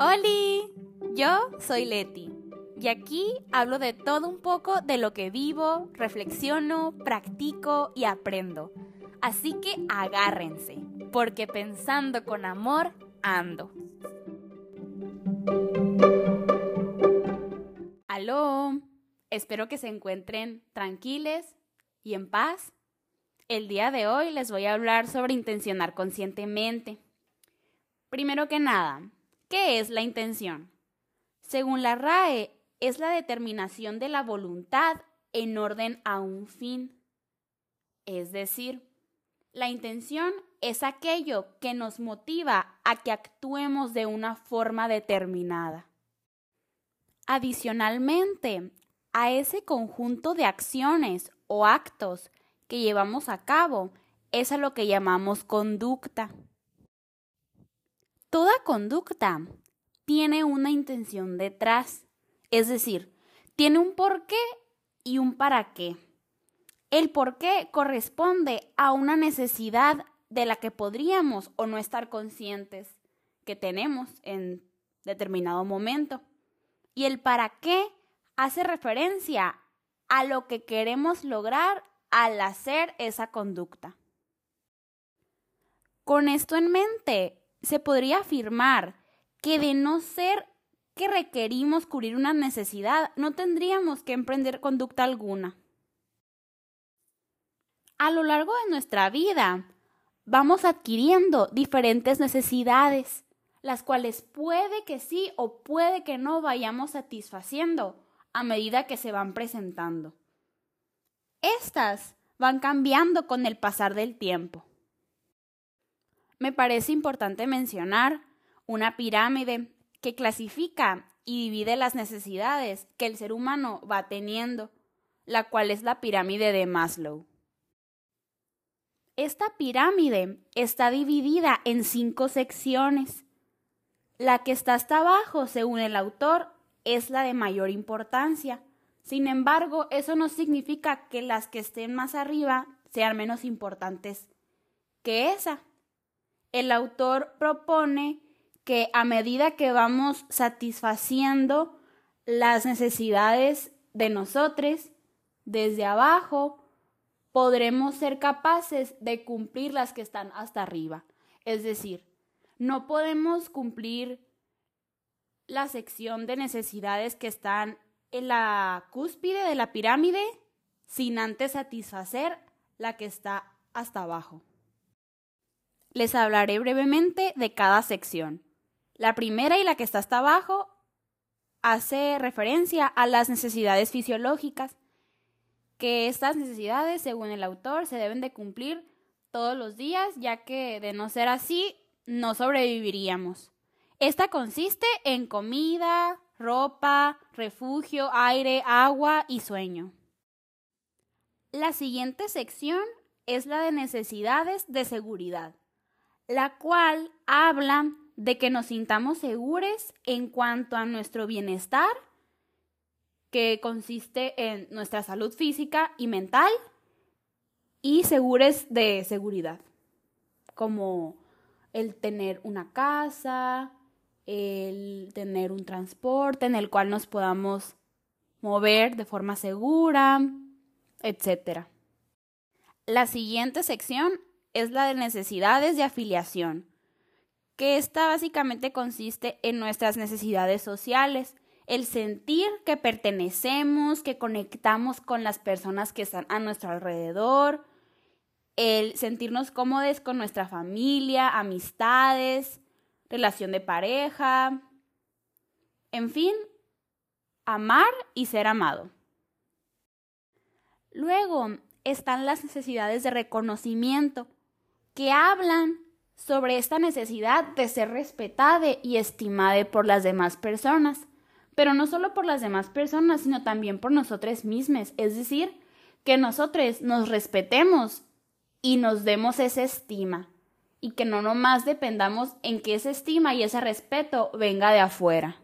¡Holi! Yo soy Leti y aquí hablo de todo un poco de lo que vivo, reflexiono, practico y aprendo. Así que agárrense, porque pensando con amor ando. Aló, espero que se encuentren tranquiles y en paz. El día de hoy les voy a hablar sobre intencionar conscientemente. Primero que nada, ¿qué es la intención? Según la RAE, es la determinación de la voluntad en orden a un fin. Es decir, la intención es aquello que nos motiva a que actuemos de una forma determinada. Adicionalmente, a ese conjunto de acciones o actos que llevamos a cabo es a lo que llamamos conducta. Toda conducta tiene una intención detrás, es decir, tiene un porqué y un para qué. El porqué corresponde a una necesidad de la que podríamos o no estar conscientes que tenemos en determinado momento. Y el para qué hace referencia a lo que queremos lograr al hacer esa conducta. Con esto en mente, se podría afirmar que de no ser que requerimos cubrir una necesidad, no tendríamos que emprender conducta alguna. A lo largo de nuestra vida, vamos adquiriendo diferentes necesidades, las cuales puede que sí o puede que no vayamos satisfaciendo a medida que se van presentando. Estas van cambiando con el pasar del tiempo me parece importante mencionar una pirámide que clasifica y divide las necesidades que el ser humano va teniendo, la cual es la pirámide de Maslow. Esta pirámide está dividida en cinco secciones. La que está hasta abajo, según el autor, es la de mayor importancia. Sin embargo, eso no significa que las que estén más arriba sean menos importantes que esa el autor propone que a medida que vamos satisfaciendo las necesidades de nosotros desde abajo, podremos ser capaces de cumplir las que están hasta arriba. Es decir, no podemos cumplir la sección de necesidades que están en la cúspide de la pirámide sin antes satisfacer la que está hasta abajo. Les hablaré brevemente de cada sección. La primera y la que está hasta abajo hace referencia a las necesidades fisiológicas, que estas necesidades, según el autor, se deben de cumplir todos los días, ya que de no ser así, no sobreviviríamos. Esta consiste en comida, ropa, refugio, aire, agua y sueño. La siguiente sección es la de necesidades de seguridad la cual habla de que nos sintamos seguros en cuanto a nuestro bienestar, que consiste en nuestra salud física y mental, y seguros de seguridad, como el tener una casa, el tener un transporte en el cual nos podamos mover de forma segura, etc. La siguiente sección es la de necesidades de afiliación, que esta básicamente consiste en nuestras necesidades sociales, el sentir que pertenecemos, que conectamos con las personas que están a nuestro alrededor, el sentirnos cómodos con nuestra familia, amistades, relación de pareja, en fin, amar y ser amado. Luego están las necesidades de reconocimiento, que hablan sobre esta necesidad de ser respetada y estimada por las demás personas, pero no solo por las demás personas, sino también por nosotros mismos, es decir, que nosotros nos respetemos y nos demos esa estima. Y que no nomás dependamos en que esa estima y ese respeto venga de afuera.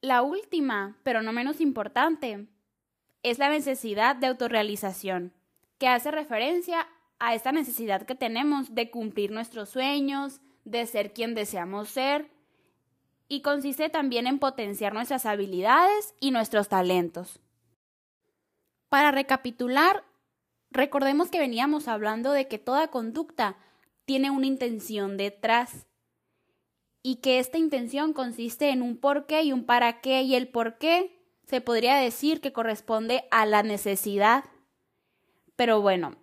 La última, pero no menos importante, es la necesidad de autorrealización, que hace referencia a esta necesidad que tenemos de cumplir nuestros sueños, de ser quien deseamos ser y consiste también en potenciar nuestras habilidades y nuestros talentos. Para recapitular, recordemos que veníamos hablando de que toda conducta tiene una intención detrás y que esta intención consiste en un por qué y un para qué y el por qué se podría decir que corresponde a la necesidad. Pero bueno,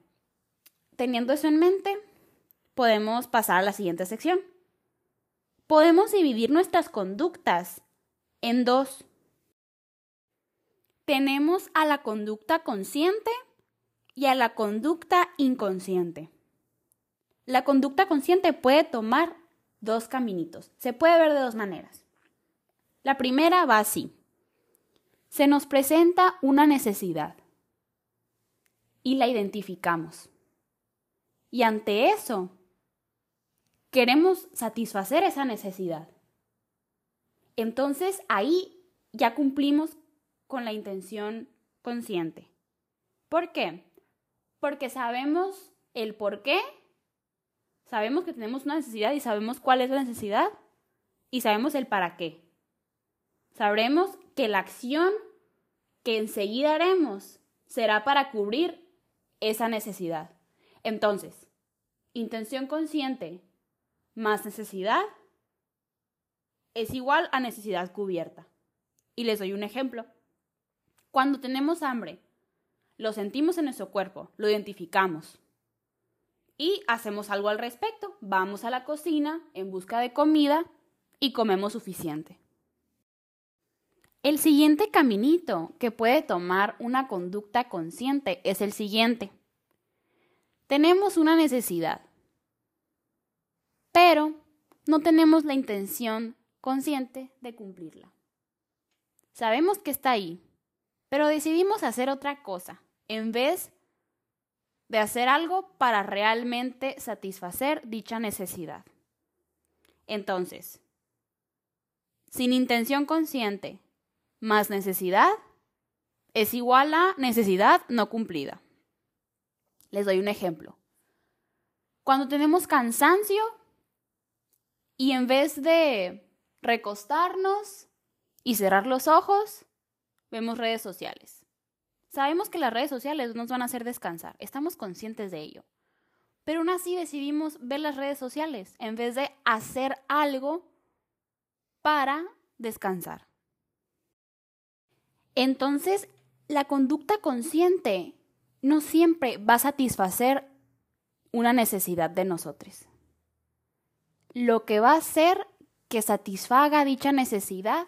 teniendo eso en mente, podemos pasar a la siguiente sección. Podemos dividir nuestras conductas en dos. Tenemos a la conducta consciente y a la conducta inconsciente. La conducta consciente puede tomar dos caminitos. Se puede ver de dos maneras. La primera va así. Se nos presenta una necesidad y la identificamos. Y ante eso, queremos satisfacer esa necesidad. Entonces ahí ya cumplimos con la intención consciente. ¿Por qué? Porque sabemos el por qué, sabemos que tenemos una necesidad y sabemos cuál es la necesidad y sabemos el para qué. Sabremos que la acción que enseguida haremos será para cubrir esa necesidad. Entonces, intención consciente más necesidad es igual a necesidad cubierta. Y les doy un ejemplo. Cuando tenemos hambre, lo sentimos en nuestro cuerpo, lo identificamos y hacemos algo al respecto. Vamos a la cocina en busca de comida y comemos suficiente. El siguiente caminito que puede tomar una conducta consciente es el siguiente. Tenemos una necesidad pero no tenemos la intención consciente de cumplirla. Sabemos que está ahí, pero decidimos hacer otra cosa en vez de hacer algo para realmente satisfacer dicha necesidad. Entonces, sin intención consciente más necesidad es igual a necesidad no cumplida. Les doy un ejemplo. Cuando tenemos cansancio, y en vez de recostarnos y cerrar los ojos, vemos redes sociales. Sabemos que las redes sociales nos van a hacer descansar, estamos conscientes de ello. Pero aún así decidimos ver las redes sociales en vez de hacer algo para descansar. Entonces, la conducta consciente no siempre va a satisfacer una necesidad de nosotros lo que va a hacer que satisfaga dicha necesidad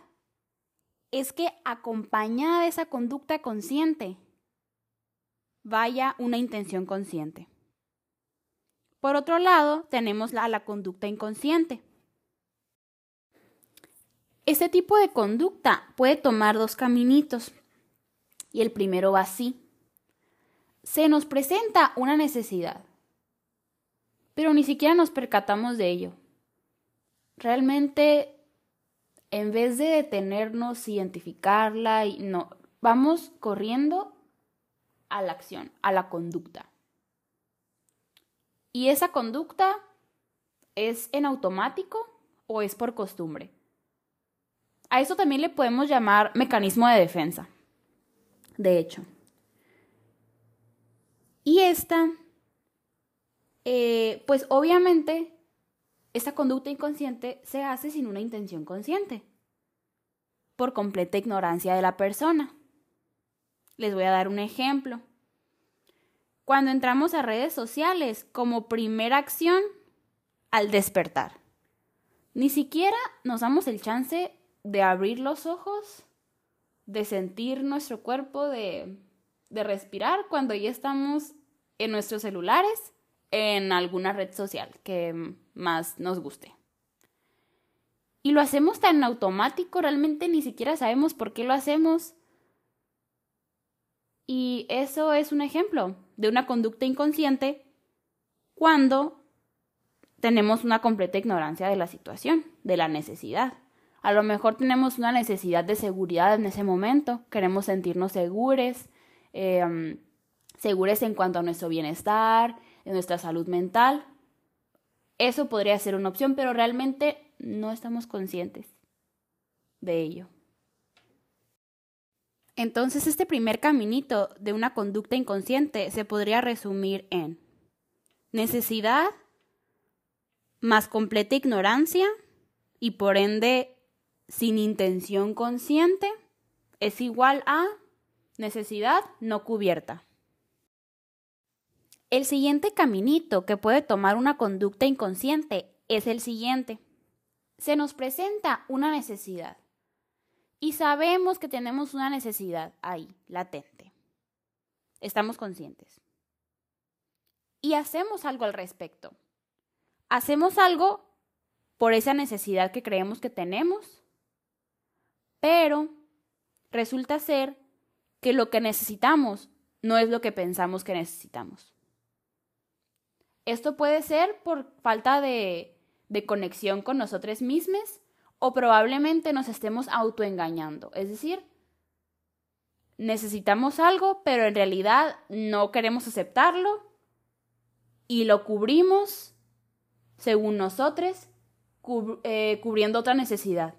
es que acompañada de esa conducta consciente vaya una intención consciente. Por otro lado, tenemos la, la conducta inconsciente. Este tipo de conducta puede tomar dos caminitos y el primero va así. Se nos presenta una necesidad, pero ni siquiera nos percatamos de ello realmente en vez de detenernos, identificarla y no, vamos corriendo a la acción, a la conducta. Y esa conducta es en automático o es por costumbre. A eso también le podemos llamar mecanismo de defensa. De hecho. Y esta, eh, pues obviamente esta conducta inconsciente se hace sin una intención consciente, por completa ignorancia de la persona. Les voy a dar un ejemplo. Cuando entramos a redes sociales como primera acción al despertar, ni siquiera nos damos el chance de abrir los ojos, de sentir nuestro cuerpo, de, de respirar cuando ya estamos en nuestros celulares, en alguna red social que más nos guste. Y lo hacemos tan automático, realmente ni siquiera sabemos por qué lo hacemos. Y eso es un ejemplo de una conducta inconsciente cuando tenemos una completa ignorancia de la situación, de la necesidad. A lo mejor tenemos una necesidad de seguridad en ese momento, queremos sentirnos seguros, eh, en cuanto a nuestro bienestar, en nuestra salud mental, eso podría ser una opción, pero realmente no estamos conscientes. de ello. Entonces, este primer caminito de una conducta inconsciente se podría resumir en necesidad más completa ignorancia y por ende sin intención consciente es igual a necesidad no cubierta. El siguiente caminito que puede tomar una conducta inconsciente es el siguiente. Se nos presenta una necesidad y sabemos que tenemos una necesidad ahí, latente. Estamos conscientes. Y hacemos algo al respecto. Hacemos algo por esa necesidad que creemos que tenemos, pero resulta ser que lo que necesitamos no es lo que pensamos que necesitamos. Esto puede ser por falta de, conexión con nosotros mismos o probablemente nos estemos autoengañando. Es decir, necesitamos algo, pero en realidad no queremos aceptarlo y lo cubrimos, según nosotros, eh, cubriendo otra necesidad,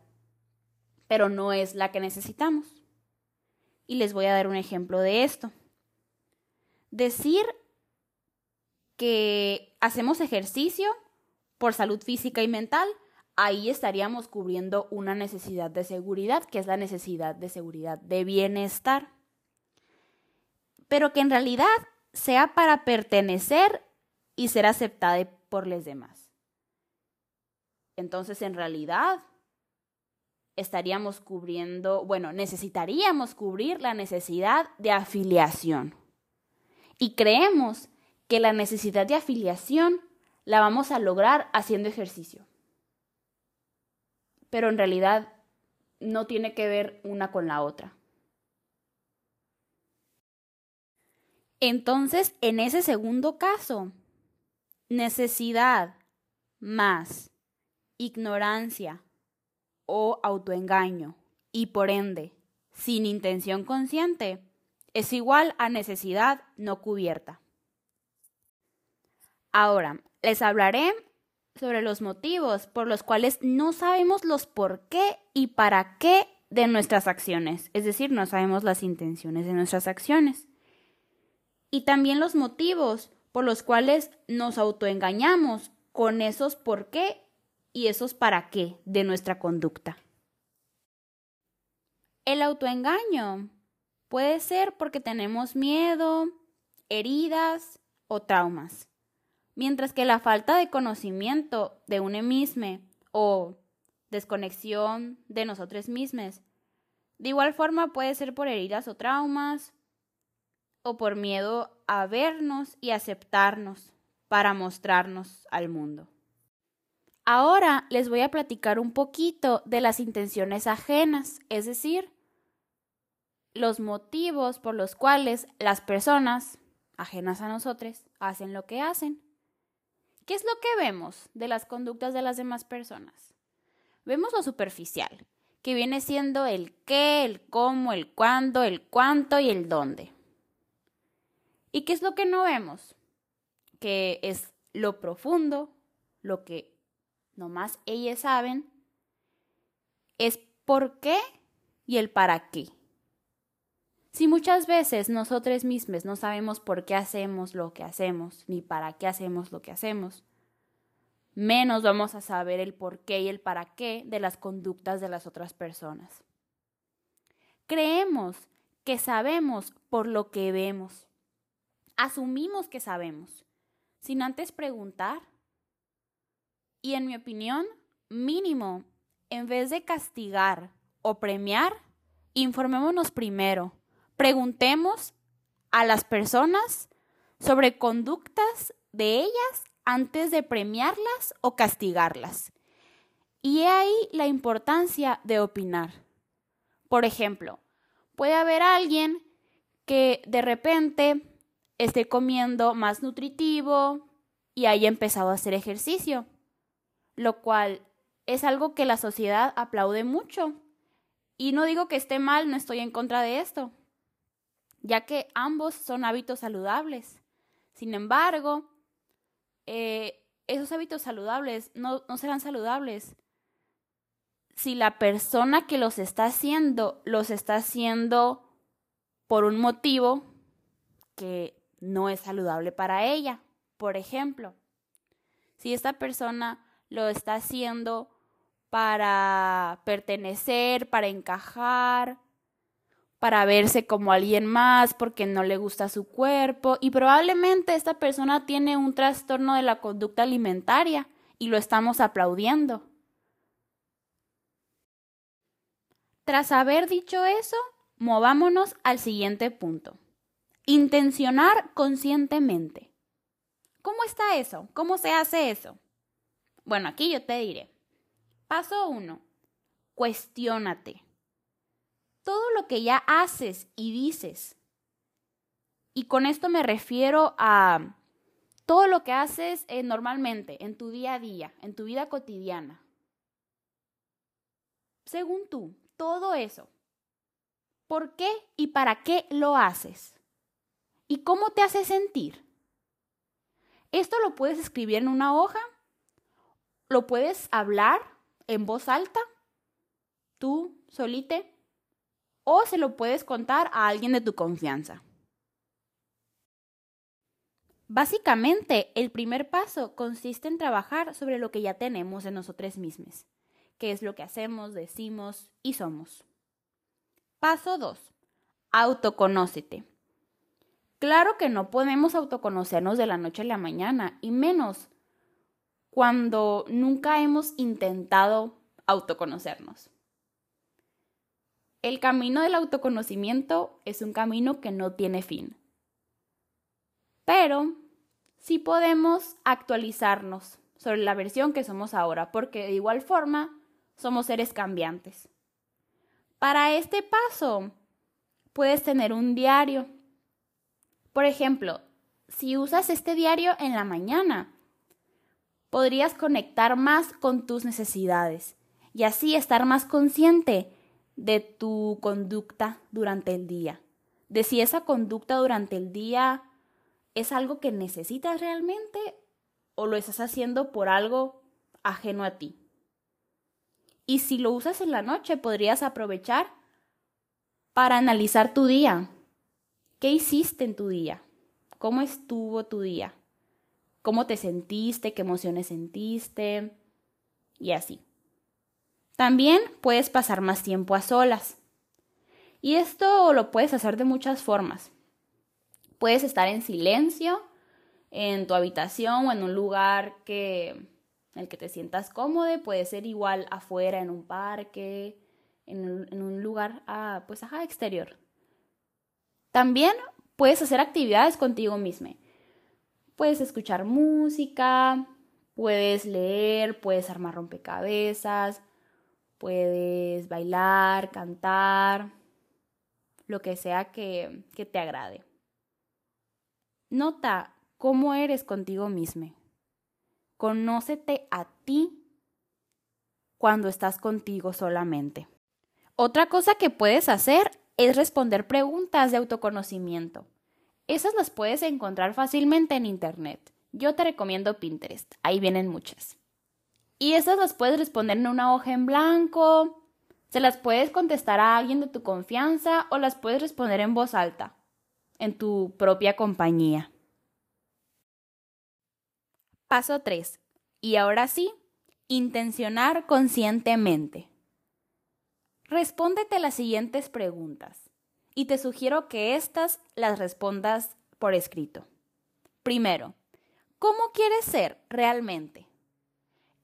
pero no es la que necesitamos. Y les voy a dar un ejemplo de esto. Decir que hacemos ejercicio por salud física y mental, ahí estaríamos cubriendo una necesidad de seguridad, que es la necesidad de seguridad de bienestar. Pero que en realidad sea para pertenecer y ser aceptada por los demás. Entonces, en realidad, estaríamos cubriendo, bueno, necesitaríamos cubrir la necesidad de afiliación. Y creemos que la necesidad de afiliación la vamos a lograr haciendo ejercicio. Pero en realidad no tiene que ver una con la otra. Entonces, en ese segundo caso, necesidad más ignorancia o autoengaño y por ende sin intención consciente es igual a necesidad no cubierta. Ahora, les hablaré sobre los motivos por los cuales no sabemos los por qué y para qué de nuestras acciones, es decir, no sabemos las intenciones de nuestras acciones. Y también los motivos por los cuales nos autoengañamos con esos por qué y esos para qué de nuestra conducta. El autoengaño puede ser porque tenemos miedo, heridas o traumas mientras que la falta de conocimiento de un mismo o desconexión de nosotros mismos, de igual forma puede ser por heridas o traumas o por miedo a vernos y aceptarnos para mostrarnos al mundo. Ahora les voy a platicar un poquito de las intenciones ajenas, es decir, los motivos por los cuales las personas ajenas a nosotros hacen lo que hacen. ¿Qué es lo que vemos de las conductas de las demás personas? Vemos lo superficial, que viene siendo el qué, el cómo, el cuándo, el cuánto y el dónde. ¿Y qué es lo que no vemos? Que es lo profundo, lo que nomás ellas saben, es por qué y el para qué. Si muchas veces nosotros mismos no sabemos por qué hacemos lo que hacemos, ni para qué hacemos lo que hacemos, menos vamos a saber el por qué y el para qué de las conductas de las otras personas. Creemos que sabemos por lo que vemos. Asumimos que sabemos, sin antes preguntar. Y en mi opinión, mínimo, en vez de castigar o premiar, informémonos primero Preguntemos a las personas sobre conductas de ellas antes de premiarlas o castigarlas. Y he ahí la importancia de opinar. Por ejemplo, puede haber alguien que de repente esté comiendo más nutritivo y haya empezado a hacer ejercicio, lo cual es algo que la sociedad aplaude mucho. Y no digo que esté mal, no estoy en contra de esto ya que ambos son hábitos saludables. Sin embargo, eh, esos hábitos saludables no, no serán saludables si la persona que los está haciendo los está haciendo por un motivo que no es saludable para ella. Por ejemplo, si esta persona lo está haciendo para pertenecer, para encajar, para verse como alguien más porque no le gusta su cuerpo y probablemente esta persona tiene un trastorno de la conducta alimentaria y lo estamos aplaudiendo. Tras haber dicho eso, movámonos al siguiente punto. Intencionar conscientemente. ¿Cómo está eso? ¿Cómo se hace eso? Bueno, aquí yo te diré. Paso 1. Cuestiónate. Todo lo que ya haces y dices. Y con esto me refiero a todo lo que haces eh, normalmente, en tu día a día, en tu vida cotidiana. Según tú, todo eso. ¿Por qué y para qué lo haces? ¿Y cómo te hace sentir? Esto lo puedes escribir en una hoja, lo puedes hablar en voz alta, tú solite, o se lo puedes contar a alguien de tu confianza. Básicamente, el primer paso consiste en trabajar sobre lo que ya tenemos en nosotros mismos, que es lo que hacemos, decimos y somos. Paso 2. Autoconócete. Claro que no podemos autoconocernos de la noche a la mañana, y menos cuando nunca hemos intentado autoconocernos. El camino del autoconocimiento es un camino que no tiene fin. Pero sí podemos actualizarnos sobre la versión que somos ahora, porque de igual forma somos seres cambiantes. Para este paso, puedes tener un diario por ejemplo, si usas este diario en la mañana, podrías conectar más con tus necesidades y así estar más consciente de tu conducta durante el día, de si esa conducta durante el día es algo que necesitas realmente o lo estás haciendo por algo ajeno a ti. Y si lo usas en la noche, podrías aprovechar para analizar tu día, ¿Qué hiciste en tu día? ¿Cómo estuvo tu día? ¿Cómo te sentiste? ¿Qué emociones sentiste? Y así. También puedes pasar más tiempo a solas. Y esto lo puedes hacer de muchas formas. Puedes estar en silencio en tu habitación o en un lugar que, en el que te sientas cómodo. Puede ser igual afuera, en un parque, en un, lugar ah, pues, exterior. También puedes hacer actividades contigo mismo. Puedes escuchar música, puedes leer, puedes armar rompecabezas, puedes bailar, cantar, lo que sea que, que te agrade. Nota cómo eres contigo mismo. Conócete a ti cuando estás contigo solamente. Otra cosa que puedes hacer es responder preguntas de autoconocimiento. Esas las puedes encontrar fácilmente en Internet. Yo te recomiendo Pinterest, ahí vienen muchas. Y esas las puedes responder en una hoja en blanco, se las puedes contestar a alguien de tu confianza o las puedes responder en voz alta, en tu propia compañía. Paso 3. Y ahora sí, intencionar conscientemente. Respóndete las siguientes preguntas y te sugiero que estas las respondas por escrito. Primero, ¿cómo quieres ser realmente?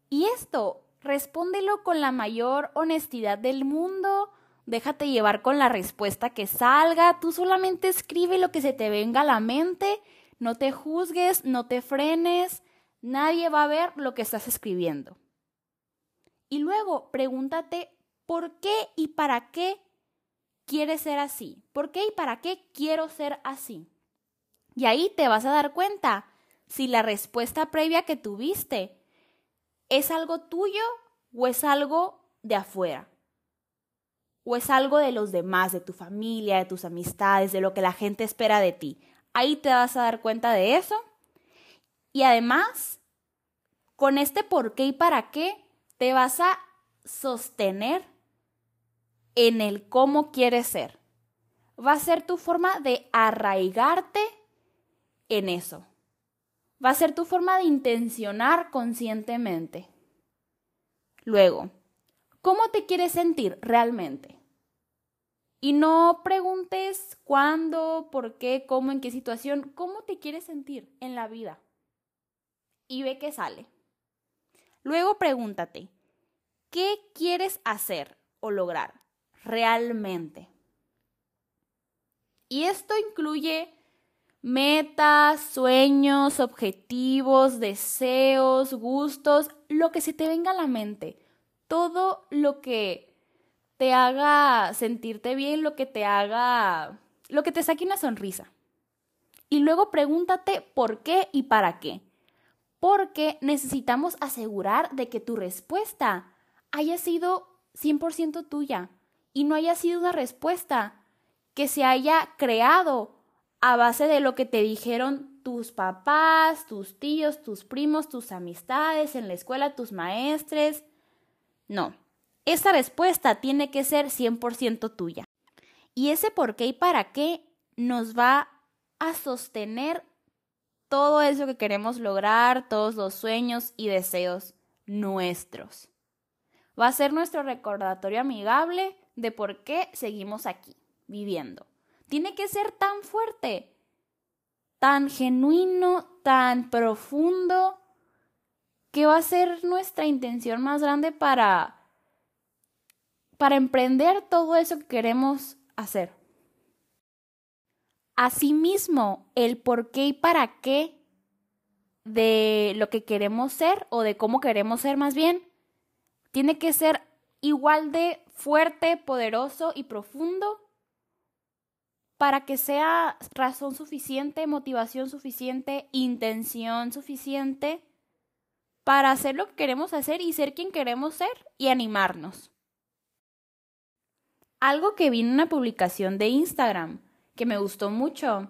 Y esto, respóndelo con la mayor honestidad del mundo. Déjate llevar con la respuesta que salga. Tú solamente escribe lo que se te venga a la mente. No te juzgues, no te frenes. Nadie va a ver lo que estás escribiendo. Y luego pregúntate ¿Por qué y para qué quieres ser así? ¿Por qué y para qué quiero ser así? Y ahí te vas a dar cuenta si la respuesta previa que tuviste es algo tuyo o es algo de afuera. O es algo de los demás, de tu familia, de tus amistades, de lo que la gente espera de ti. Ahí te vas a dar cuenta de eso. Y además, con este por qué y para qué, te vas a sostener en el cómo quieres ser. Va a ser tu forma de arraigarte en eso. Va a ser tu forma de intencionar conscientemente. Luego, ¿cómo te quieres sentir realmente? Y no preguntes cuándo, por qué, cómo, en qué situación, cómo te quieres sentir en la vida. Y ve qué sale. Luego pregúntate, ¿qué quieres hacer o lograr realmente? Y esto incluye metas, sueños, objetivos, deseos, gustos, lo que se te venga a la mente. Todo lo que te haga sentirte bien, lo que te haga, lo que te saque una sonrisa. Y luego pregúntate por qué y para qué. Porque necesitamos asegurar de que tu respuesta haya sido 100% tuya y no haya sido una respuesta que se haya creado a base de lo que te dijeron tus papás, tus tíos, tus primos, tus amistades en la escuela, tus maestres. No, esa respuesta tiene que ser 100% tuya. Y ese por qué y para qué nos va a sostener todo eso que queremos lograr, todos los sueños y deseos nuestros. Va a ser nuestro recordatorio amigable de por qué seguimos aquí, viviendo. Tiene que ser tan fuerte, tan genuino, tan profundo, que va a ser nuestra intención más grande para para emprender todo eso que queremos hacer. Asimismo, el por qué y para qué de lo que queremos ser o de cómo queremos ser más bien, tiene que ser igual de fuerte, poderoso y profundo para que sea razón suficiente, motivación suficiente, intención suficiente para hacer lo que queremos hacer y ser quien queremos ser y animarnos. Algo que vi en una publicación de Instagram que me gustó mucho,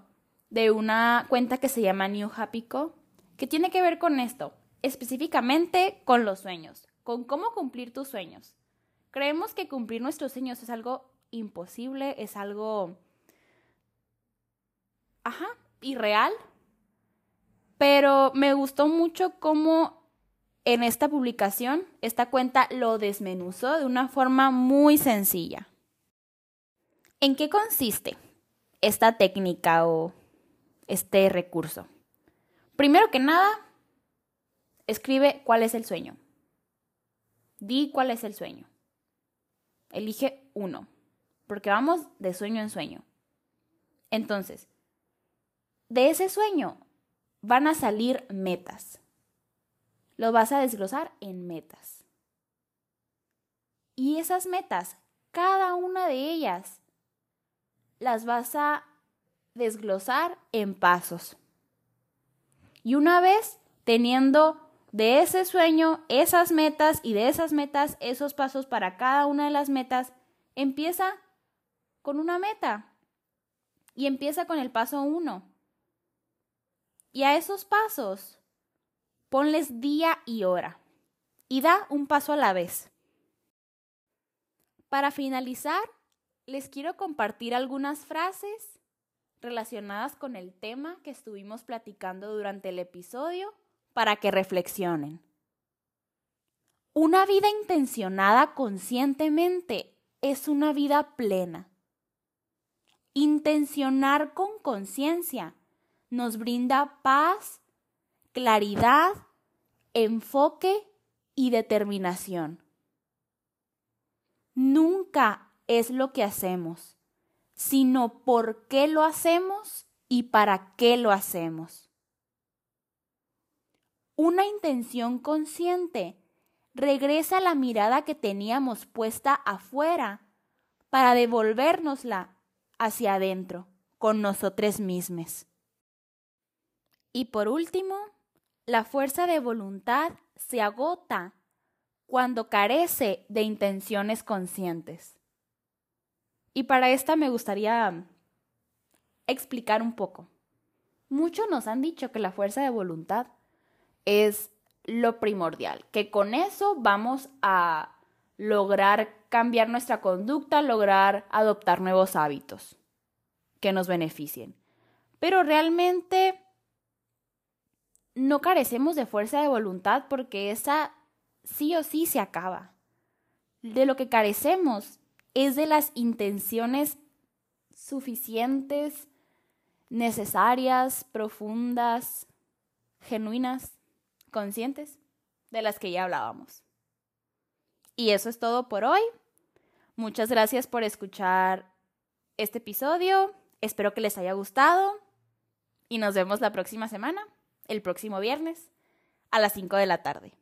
de una cuenta que se llama New Happy Co, que tiene que ver con esto, específicamente con los sueños, con cómo cumplir tus sueños. Creemos que cumplir nuestros sueños es algo imposible, es algo... Ajá, irreal. Pero me gustó mucho cómo en esta publicación esta cuenta lo desmenuzó de una forma muy sencilla. ¿En qué consiste esta técnica o este recurso? Primero que nada, escribe cuál es el sueño. Di cuál es el sueño. Elige uno, porque vamos de sueño en sueño. Entonces, de ese sueño van a salir metas. Lo vas a desglosar en metas. Y esas metas, cada una de ellas las vas a desglosar en pasos. Y una vez teniendo de ese sueño esas metas y de esas metas esos pasos para cada una de las metas, empieza con una meta y empieza con el paso uno. Y a esos pasos ponles día y hora y da un paso a la vez. Para finalizar, les quiero compartir algunas frases relacionadas con el tema que estuvimos platicando durante el episodio para que reflexionen. Una vida intencionada conscientemente es una vida plena. Intencionar con conciencia nos brinda paz, claridad, enfoque y determinación. Nunca es lo que hacemos, sino por qué lo hacemos y para qué lo hacemos. Una intención consciente regresa la mirada que teníamos puesta afuera para devolvérnosla hacia adentro, con nosotros mismos. Y por último, la fuerza de voluntad se agota cuando carece de intenciones conscientes. Y para esta me gustaría explicar un poco. Muchos nos han dicho que la fuerza de voluntad es lo primordial, que con eso vamos a lograr cambiar nuestra conducta, lograr adoptar nuevos hábitos que nos beneficien. Pero realmente no carecemos de fuerza de voluntad porque esa sí o sí se acaba. De lo que carecemos es de las intenciones suficientes, necesarias, profundas, genuinas, conscientes, de las que ya hablábamos. Y eso es todo por hoy. Muchas gracias por escuchar este episodio. Espero que les haya gustado y nos vemos la próxima semana, el próximo viernes, a las 5 de la tarde.